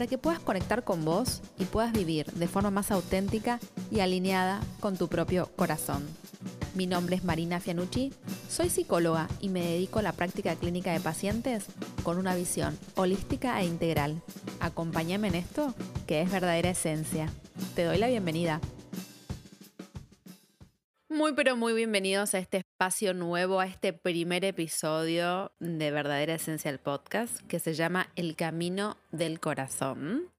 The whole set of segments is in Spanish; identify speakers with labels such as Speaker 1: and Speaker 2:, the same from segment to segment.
Speaker 1: para que puedas conectar con vos y puedas vivir de forma más auténtica y alineada con tu propio corazón. Mi nombre es Marina Fianucci, soy psicóloga y me dedico a la práctica clínica de pacientes con una visión holística e integral. Acompáñame en esto, que es verdadera esencia. Te doy la bienvenida. Muy pero muy bienvenidos a este espacio nuevo, a este primer episodio de Verdadera Esencia del Podcast, que se llama El Camino del Corazón.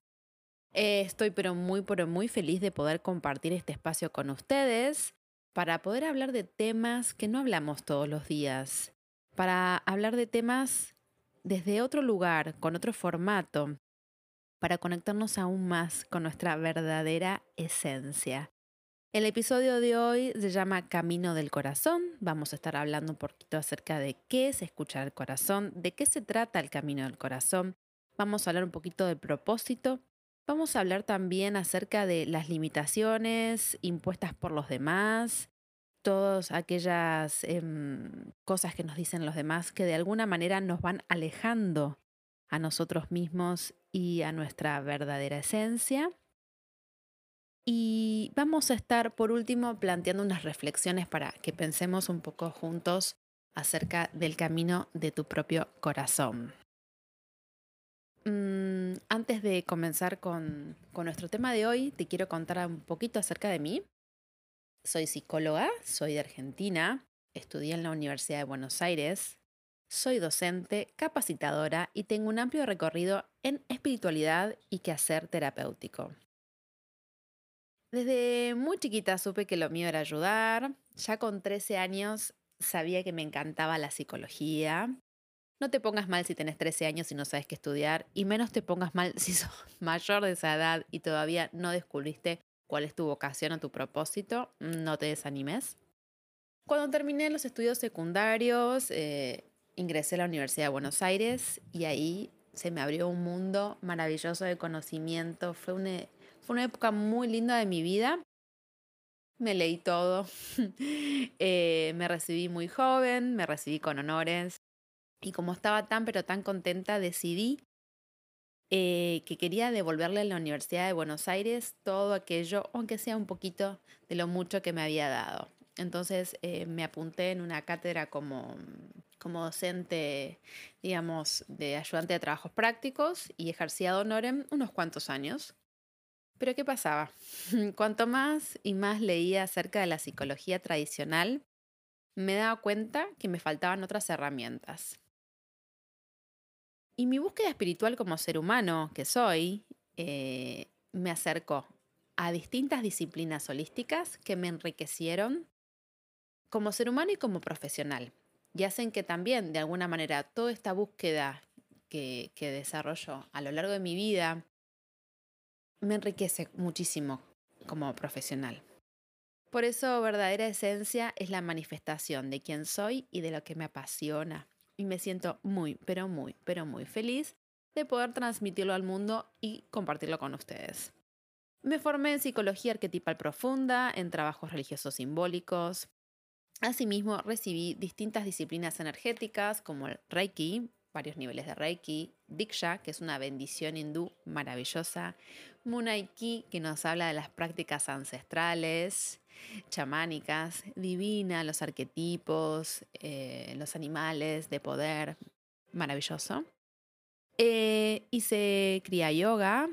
Speaker 1: Eh, estoy pero muy pero muy feliz de poder compartir este espacio con ustedes para poder hablar de temas que no hablamos todos los días, para hablar de temas desde otro lugar, con otro formato, para conectarnos aún más con nuestra verdadera esencia. El episodio de hoy se llama Camino del Corazón. Vamos a estar hablando un poquito acerca de qué es escuchar el corazón, de qué se trata el Camino del Corazón. Vamos a hablar un poquito del propósito. Vamos a hablar también acerca de las limitaciones impuestas por los demás, todas aquellas em, cosas que nos dicen los demás que de alguna manera nos van alejando a nosotros mismos y a nuestra verdadera esencia. Y vamos a estar, por último, planteando unas reflexiones para que pensemos un poco juntos acerca del camino de tu propio corazón. Mm, antes de comenzar con, con nuestro tema de hoy, te quiero contar un poquito acerca de mí. Soy psicóloga, soy de Argentina, estudié en la Universidad de Buenos Aires, soy docente, capacitadora y tengo un amplio recorrido en espiritualidad y quehacer terapéutico. Desde muy chiquita supe que lo mío era ayudar. Ya con 13 años sabía que me encantaba la psicología. No te pongas mal si tenés 13 años y no sabes qué estudiar, y menos te pongas mal si sos mayor de esa edad y todavía no descubriste cuál es tu vocación o tu propósito. No te desanimes. Cuando terminé los estudios secundarios, eh, ingresé a la Universidad de Buenos Aires y ahí se me abrió un mundo maravilloso de conocimiento. Fue un fue una época muy linda de mi vida. Me leí todo. Eh, me recibí muy joven, me recibí con honores. Y como estaba tan pero tan contenta, decidí eh, que quería devolverle a la Universidad de Buenos Aires todo aquello, aunque sea un poquito de lo mucho que me había dado. Entonces eh, me apunté en una cátedra como, como docente, digamos, de ayudante de trabajos prácticos y ejercía de honorem unos cuantos años. Pero ¿qué pasaba? Cuanto más y más leía acerca de la psicología tradicional, me daba cuenta que me faltaban otras herramientas. Y mi búsqueda espiritual como ser humano que soy eh, me acercó a distintas disciplinas holísticas que me enriquecieron como ser humano y como profesional. Y hacen que también, de alguna manera, toda esta búsqueda que, que desarrollo a lo largo de mi vida me enriquece muchísimo como profesional. Por eso verdadera esencia es la manifestación de quién soy y de lo que me apasiona. Y me siento muy, pero muy, pero muy feliz de poder transmitirlo al mundo y compartirlo con ustedes. Me formé en psicología arquetipal profunda, en trabajos religiosos simbólicos. Asimismo, recibí distintas disciplinas energéticas como el Reiki, varios niveles de Reiki, Diksha, que es una bendición hindú maravillosa, Munaiki, que nos habla de las prácticas ancestrales, chamánicas, Divina, los arquetipos, eh, los animales de poder, maravilloso. Eh, hice Kriya Yoga,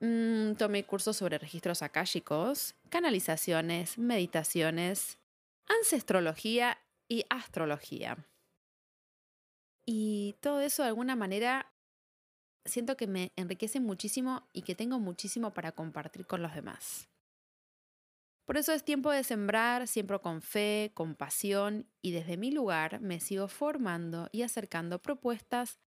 Speaker 1: mm, tomé cursos sobre registros akáshicos, canalizaciones, meditaciones, ancestrología y astrología. Y todo eso de alguna manera siento que me enriquece muchísimo y que tengo muchísimo para compartir con los demás. Por eso es tiempo de sembrar, siempre con fe, con pasión y desde mi lugar me sigo formando y acercando propuestas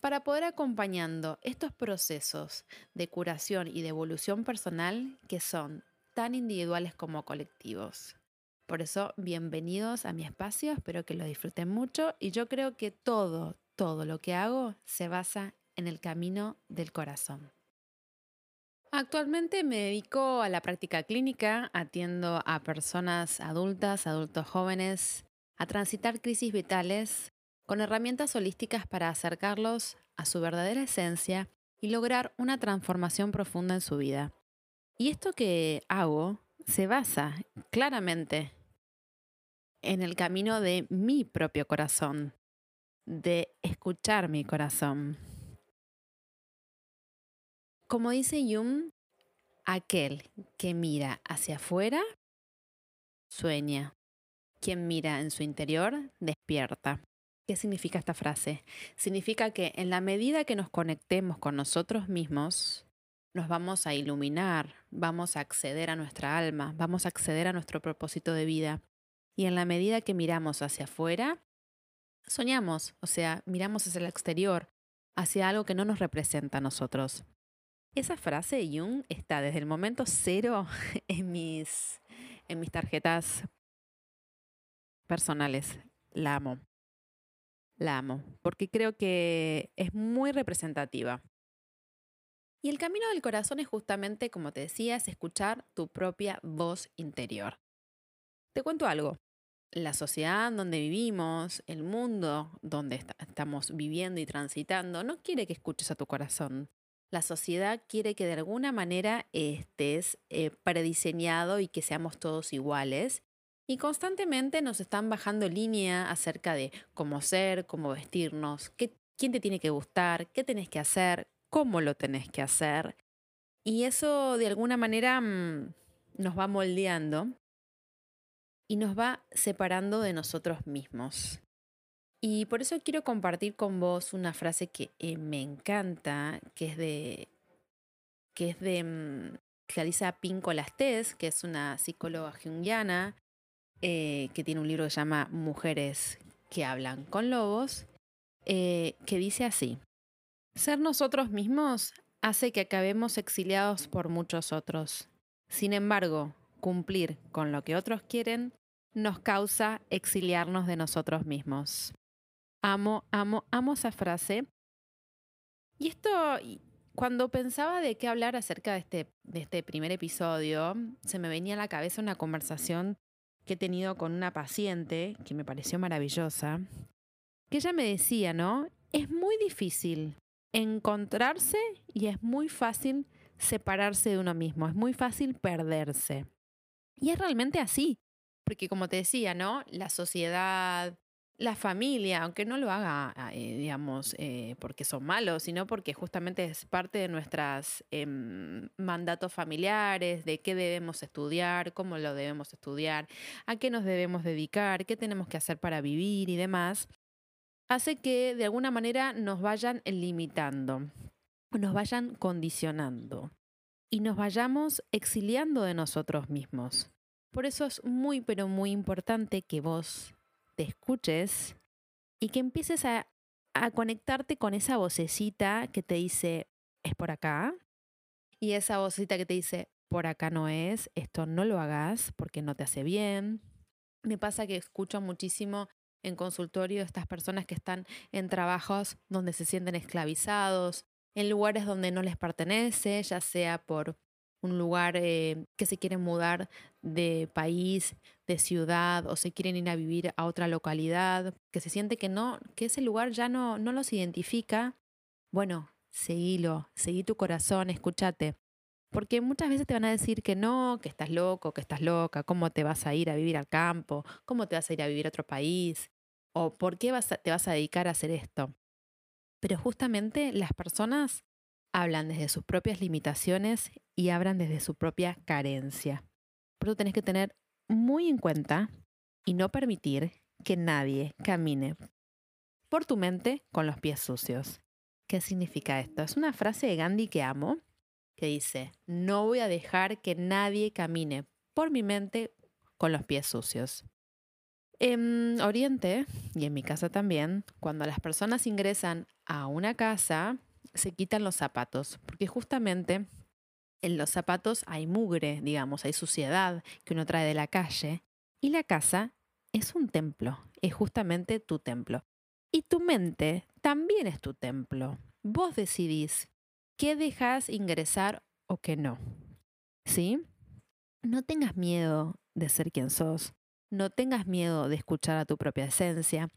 Speaker 1: para poder acompañando estos procesos de curación y de evolución personal que son tan individuales como colectivos. Por eso, bienvenidos a mi espacio, espero que lo disfruten mucho y yo creo que todo, todo lo que hago se basa en el camino del corazón. Actualmente me dedico a la práctica clínica, atiendo a personas adultas, adultos jóvenes, a transitar crisis vitales con herramientas holísticas para acercarlos a su verdadera esencia y lograr una transformación profunda en su vida. Y esto que hago se basa claramente en el camino de mi propio corazón, de escuchar mi corazón. Como dice Jung, aquel que mira hacia afuera sueña. Quien mira en su interior despierta. ¿Qué significa esta frase? Significa que en la medida que nos conectemos con nosotros mismos, nos vamos a iluminar, vamos a acceder a nuestra alma, vamos a acceder a nuestro propósito de vida. Y en la medida que miramos hacia afuera, soñamos, o sea, miramos hacia el exterior, hacia algo que no nos representa a nosotros. Esa frase Jung está desde el momento cero en mis, en mis tarjetas personales. La amo. La amo, porque creo que es muy representativa. Y el camino del corazón es justamente, como te decía, es escuchar tu propia voz interior. Te cuento algo. La sociedad donde vivimos, el mundo donde estamos viviendo y transitando, no quiere que escuches a tu corazón. La sociedad quiere que de alguna manera estés eh, prediseñado y que seamos todos iguales y constantemente nos están bajando línea acerca de cómo ser, cómo vestirnos, qué, quién te tiene que gustar, qué tenés que hacer, cómo lo tenés que hacer. Y eso de alguna manera mm, nos va moldeando y nos va separando de nosotros mismos. Y por eso quiero compartir con vos una frase que eh, me encanta, que es de, que es de mm, Clarissa Pinko Lastés, que es una psicóloga junguiana, eh, que tiene un libro que se llama Mujeres que hablan con lobos, eh, que dice así, ser nosotros mismos hace que acabemos exiliados por muchos otros. Sin embargo, cumplir con lo que otros quieren nos causa exiliarnos de nosotros mismos. Amo, amo, amo esa frase. Y esto, cuando pensaba de qué hablar acerca de este, de este primer episodio, se me venía a la cabeza una conversación que he tenido con una paciente que me pareció maravillosa, que ella me decía, ¿no? Es muy difícil encontrarse y es muy fácil separarse de uno mismo, es muy fácil perderse. Y es realmente así, porque como te decía, ¿no? La sociedad, la familia, aunque no lo haga, ah, eh, digamos, eh, porque son malos, sino porque justamente es parte de nuestros em, mandatos familiares, de qué debemos estudiar, cómo lo debemos estudiar, a qué nos debemos dedicar, qué tenemos que hacer para vivir y demás, hace que de alguna manera nos vayan limitando, nos vayan condicionando y nos vayamos exiliando de nosotros mismos. Por eso es muy, pero muy importante que vos te escuches y que empieces a, conectarte con esa vocecita que te dice, es por acá, y esa vocecita que te dice, por acá no es, esto no lo hagas porque no te hace bien. Me pasa que escucho muchísimo en consultorio estas personas que están en trabajos donde se sienten esclavizados, en lugares donde no les pertenece, ya sea por un lugar eh, que se quieren mudar de país, de ciudad o se quieren ir a vivir a otra localidad, que se siente que no, que ese lugar ya no, no los identifica, bueno, seguilo, seguí tu corazón, escúchate. Porque muchas veces te van a decir que no, que estás loco, que estás loca, cómo te vas a ir a vivir al campo, cómo te vas a ir a vivir a otro país, o por qué te vas a dedicar a hacer esto. Pero justamente las personas hablan desde sus propias limitaciones y hablan desde su propia carencia. Por eso tenés que tener muy en cuenta y no permitir que nadie camine por tu mente con los pies sucios. ¿Qué significa esto? Es una frase de Gandhi que amo, que dice, no voy a dejar que nadie camine por mi mente con los pies sucios. En Oriente, y en mi casa también, cuando las personas ingresan a una casa, se quitan los zapatos, porque justamente En los zapatos hay mugre, digamos, hay suciedad que uno trae de la calle. Y la casa es un templo, es justamente tu templo. Y tu mente también es tu templo. Vos decidís qué dejas ingresar o qué no. ¿Sí? No tengas miedo de ser quien sos. No tengas miedo de escuchar a tu propia esencia.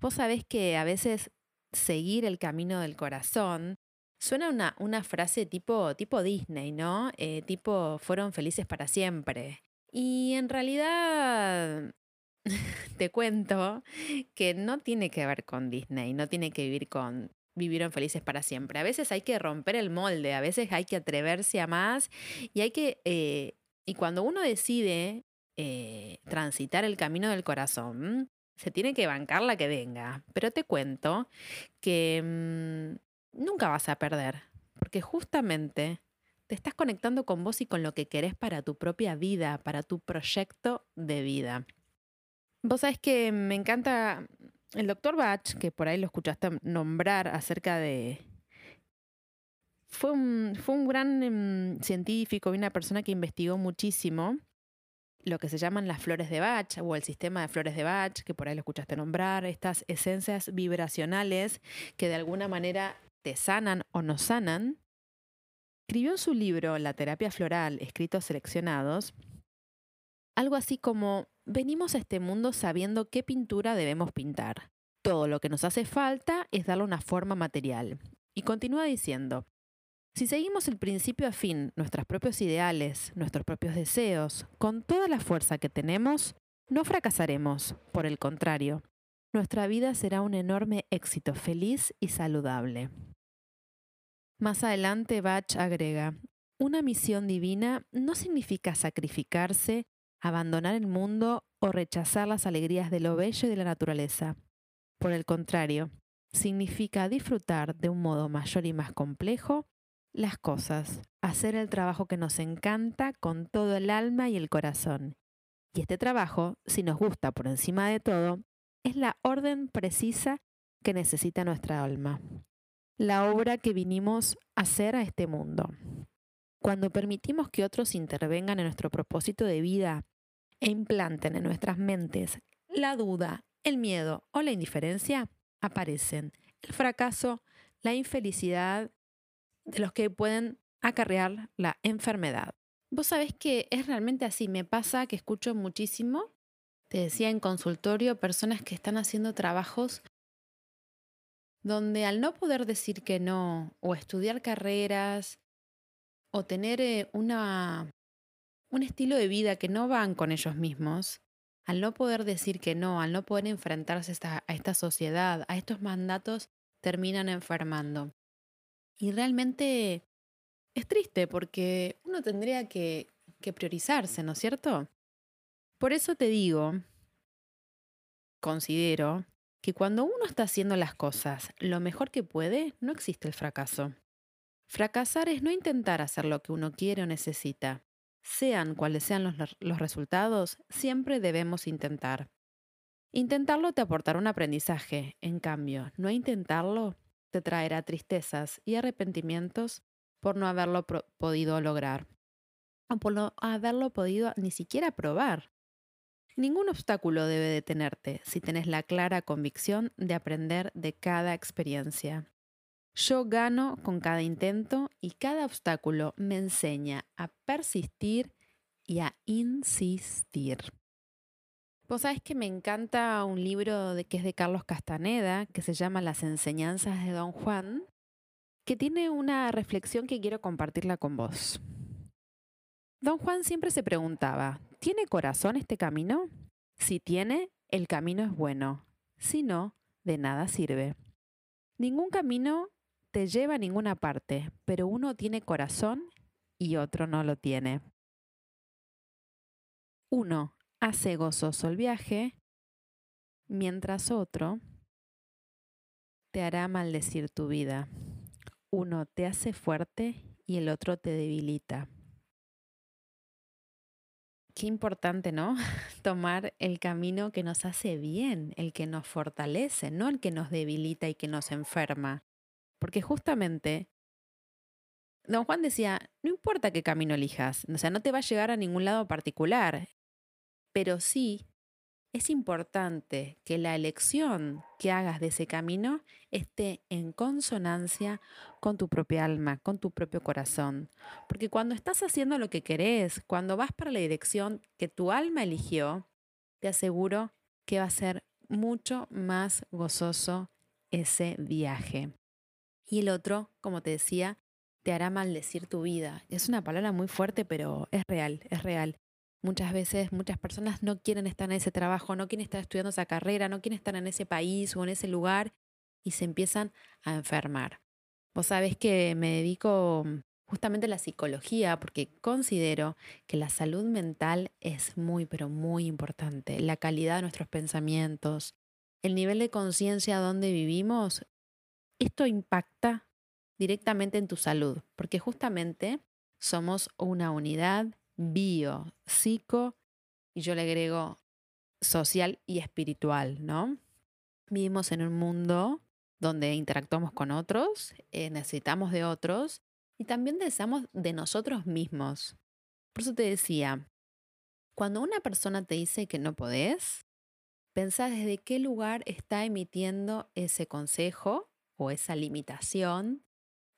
Speaker 1: Vos sabés que a veces seguir el camino del corazón suena una, una frase tipo, tipo Disney, ¿no? Eh, tipo fueron felices para siempre. Y en realidad te cuento que no tiene que ver con Disney, no tiene que vivir con vivieron felices para siempre. A veces hay que romper el molde, a veces hay que atreverse a más y hay que, eh, y cuando uno decide eh, transitar el camino del corazón, se tiene que bancar la que venga. Pero te cuento que mm, nunca vas a perder, porque justamente te estás conectando con vos y con lo que querés para tu propia vida, para tu proyecto de vida. Vos sabés que me encanta el doctor Bach, que por ahí lo escuchaste nombrar acerca de... Fue un, fue un gran em, científico y una persona que investigó muchísimo lo que se llaman las flores de Bach o el sistema de flores de Bach, que por ahí lo escuchaste nombrar, estas esencias vibracionales que de alguna manera sanan o no sanan. Escribió en su libro La terapia floral, escritos seleccionados, algo así como, venimos a este mundo sabiendo qué pintura debemos pintar. Todo lo que nos hace falta es darle una forma material. Y continúa diciendo, si seguimos el principio a fin, nuestros propios ideales, nuestros propios deseos, con toda la fuerza que tenemos, no fracasaremos. Por el contrario, nuestra vida será un enorme éxito feliz y saludable. Más adelante Bach agrega, una misión divina no significa sacrificarse abandonar el mundo o rechazar las alegrías de lo bello y de la naturaleza. Por el contrario, significa disfrutar de un modo mayor y más complejo las cosas, hacer el trabajo que nos encanta con todo el alma y el corazón. Y este trabajo, si nos gusta por encima de todo, es la orden precisa que necesita nuestra alma, la obra que vinimos a hacer a este mundo. Cuando permitimos que otros intervengan en nuestro propósito de vida e implanten en nuestras mentes la duda, el miedo o la indiferencia, aparecen el fracaso, la infelicidad de los que pueden acarrear la enfermedad. Vos sabés que es realmente así, me pasa que escucho muchísimo, te decía en consultorio, personas que están haciendo trabajos donde al no poder decir que no o estudiar carreras o tener eh, una, un estilo de vida que no van con ellos mismos, al no poder decir que no, al no poder enfrentarse a esta, sociedad, a estos mandatos, terminan enfermando. Y realmente es triste porque uno tendría que, que priorizarse, ¿no es cierto? Por eso te digo, considero que cuando uno está haciendo las cosas lo mejor que puede, no existe el fracaso. Fracasar es no intentar hacer lo que uno quiere o necesita. Sean cuales sean los, resultados, siempre debemos intentar. Intentarlo te aportará un aprendizaje, en cambio, no intentarlo te traerá tristezas y arrepentimientos por no haberlo podido lograr o por no haberlo podido ni siquiera probar. Ningún obstáculo debe detenerte si tienes la clara convicción de aprender de cada experiencia. Yo gano con cada intento y cada obstáculo me enseña a persistir y a insistir. Vos sabés que me encanta un libro que es de Carlos Castaneda, que se llama Las enseñanzas de Don Juan, que tiene una reflexión que quiero compartirla con vos. Don Juan siempre se preguntaba, ¿tiene corazón este camino? Si tiene, el camino es bueno. Si no, de nada sirve. Ningún camino te lleva a ninguna parte, pero uno tiene corazón y otro no lo tiene. Uno hace gozoso el viaje, mientras otro te hará maldecir tu vida. Uno te hace fuerte y el otro te debilita. Qué importante, ¿no? Tomar el camino que nos hace bien, el que nos fortalece, no el que nos debilita y que nos enferma. Porque justamente Don Juan decía, no importa qué camino elijas, o sea, no te va a llegar a ningún lado particular, pero sí es importante que la elección que hagas de ese camino esté en consonancia con tu propia alma, con tu propio corazón. Porque cuando estás haciendo lo que querés, cuando vas para la dirección que tu alma eligió, te aseguro que va a ser mucho más gozoso ese viaje. Y el otro, como te decía, te hará maldecir tu vida. Es una palabra muy fuerte, pero es real, es real. Muchas veces muchas personas no quieren estar en ese trabajo, no quieren estar estudiando esa carrera, no quieren estar en ese país o en ese lugar y se empiezan a enfermar. Vos sabés que me dedico justamente a la psicología porque considero que la salud mental es muy, pero muy importante. La calidad de nuestros pensamientos, el nivel de conciencia donde vivimos, esto impacta directamente en tu salud, porque justamente somos una unidad bio, psico, y yo le agrego social y espiritual, ¿no? Vivimos en un mundo donde interactuamos con otros, eh, necesitamos de otros y también deseamos de nosotros mismos. Por eso te decía, cuando una persona te dice que no podés, pensá desde qué lugar está emitiendo ese consejo o esa limitación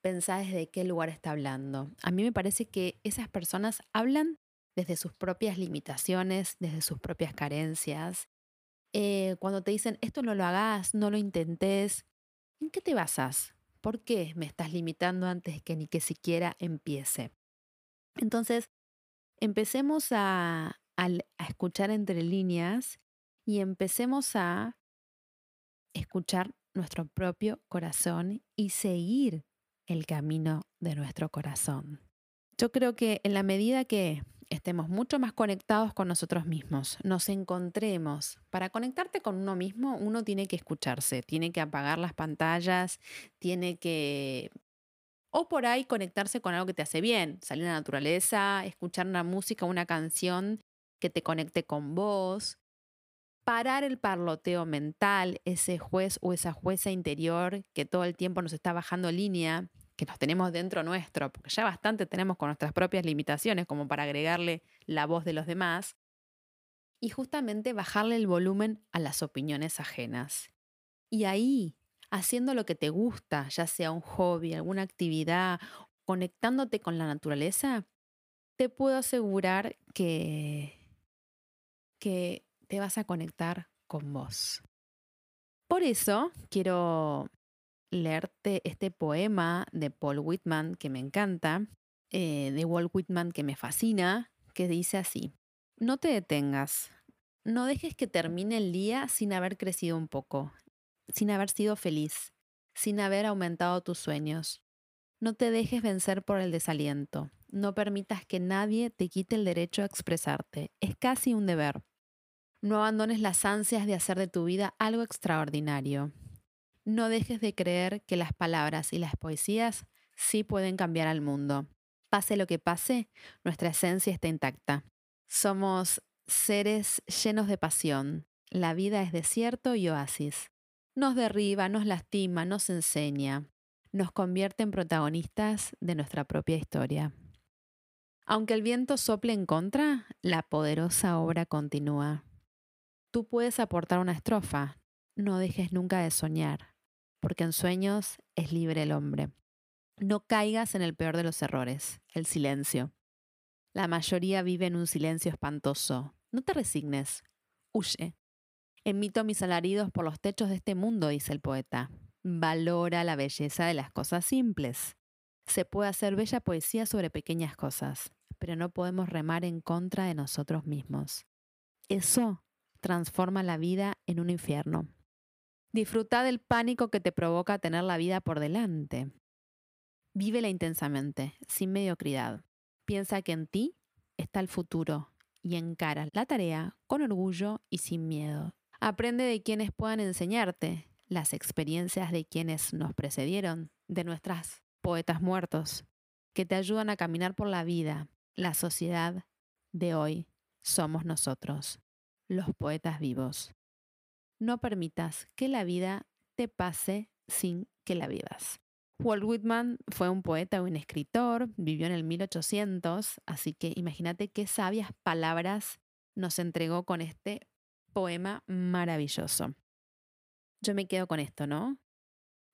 Speaker 1: pensá desde qué lugar está hablando. A mí me parece que esas personas hablan desde sus propias limitaciones, desde sus propias carencias. Eh, cuando te dicen, esto no lo hagas, no lo intentes, ¿en qué te basas? ¿Por qué me estás limitando antes que ni que siquiera empiece? Entonces, empecemos a, a escuchar entre líneas y empecemos a escuchar nuestro propio corazón y seguir el camino de nuestro corazón. Yo creo que en la medida que estemos mucho más conectados con nosotros mismos, nos encontremos. Para conectarte con uno mismo, uno tiene que escucharse, tiene que apagar las pantallas, tiene que... O por ahí conectarse con algo que te hace bien, salir a la naturaleza, escuchar una música, una canción que te conecte con vos, parar el parloteo mental, ese juez o esa jueza interior que todo el tiempo nos está bajando línea que nos tenemos dentro nuestro, porque ya bastante tenemos con nuestras propias limitaciones como para agregarle la voz de los demás, y justamente bajarle el volumen a las opiniones ajenas. Y ahí, haciendo lo que te gusta, ya sea un hobby, alguna actividad, conectándote con la naturaleza, te puedo asegurar que, que te vas a conectar con vos. Por eso quiero leerte este poema de Paul Whitman que me encanta, eh, de Walt Whitman que me fascina, que dice así, no te detengas, no dejes que termine el día sin haber crecido un poco, sin haber sido feliz, sin haber aumentado tus sueños. No te dejes vencer por el desaliento. No permitas que nadie te quite el derecho a expresarte. Es casi un deber. No abandones las ansias de hacer de tu vida algo extraordinario. No dejes de creer que las palabras y las poesías sí pueden cambiar al mundo. Pase lo que pase, nuestra esencia está intacta. Somos seres llenos de pasión. La vida es desierto y oasis. Nos derriba, nos lastima, nos enseña. Nos convierte en protagonistas de nuestra propia historia. Aunque el viento sople en contra, la poderosa obra continúa. Tú puedes aportar una estrofa. No dejes nunca de soñar porque en sueños es libre el hombre. No caigas en el peor de los errores, el silencio. La mayoría vive en un silencio espantoso. No te resignes, huye. Emito mis alaridos por los techos de este mundo, dice el poeta. Valora la belleza de las cosas simples. Se puede hacer bella poesía sobre pequeñas cosas, pero no podemos remar en contra de nosotros mismos. Eso transforma la vida en un infierno. Disfruta del pánico que te provoca tener la vida por delante. Vívela intensamente, sin mediocridad. Piensa que en ti está el futuro y encara la tarea con orgullo y sin miedo. Aprende de quienes puedan enseñarte, las experiencias de quienes nos precedieron, de nuestras poetas muertos, que te ayudan a caminar por la vida. La sociedad de hoy somos nosotros, los poetas vivos. No permitas que la vida te pase sin que la vivas. Walt Whitman fue un poeta y un escritor, vivió en el 1800, así que imagínate qué sabias palabras nos entregó con este poema maravilloso. Yo me quedo con esto, ¿no?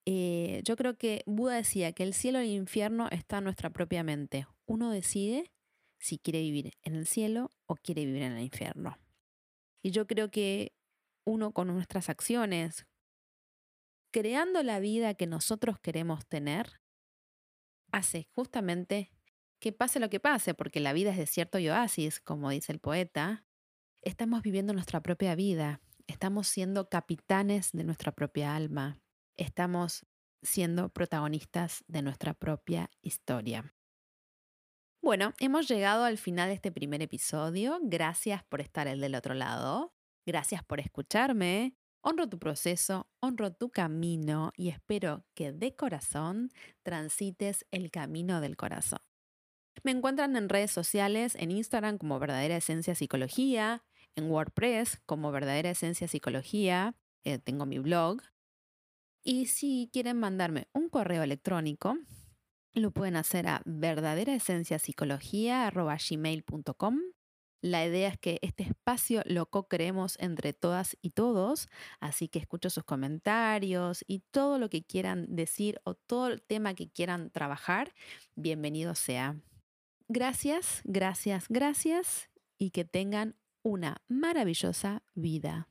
Speaker 1: Eh, yo creo que Buda decía que el cielo y el infierno están en nuestra propia mente. Uno decide si quiere vivir en el cielo o quiere vivir en el infierno. Y yo creo que uno con nuestras acciones, creando la vida que nosotros queremos tener, hace justamente que pase lo que pase, porque la vida es desierto y oasis, como dice el poeta, estamos viviendo nuestra propia vida, estamos siendo capitanes de nuestra propia alma, estamos siendo protagonistas de nuestra propia historia. Bueno, hemos llegado al final de este primer episodio. Gracias por estar el del otro lado. Gracias por escucharme. Honro tu proceso, honro tu camino y espero que de corazón transites el camino del corazón. Me encuentran en redes sociales, en Instagram como Verdadera Esencia Psicología, en WordPress como Verdadera Esencia Psicología, eh, tengo mi blog. Y si quieren mandarme un correo electrónico, lo pueden hacer a verdaderaesenciapsicología.gmail.com la idea es que este espacio lo co-creemos entre todas y todos, así que escucho sus comentarios y todo lo que quieran decir o todo el tema que quieran trabajar, bienvenido sea. Gracias, gracias, gracias y que tengan una maravillosa vida.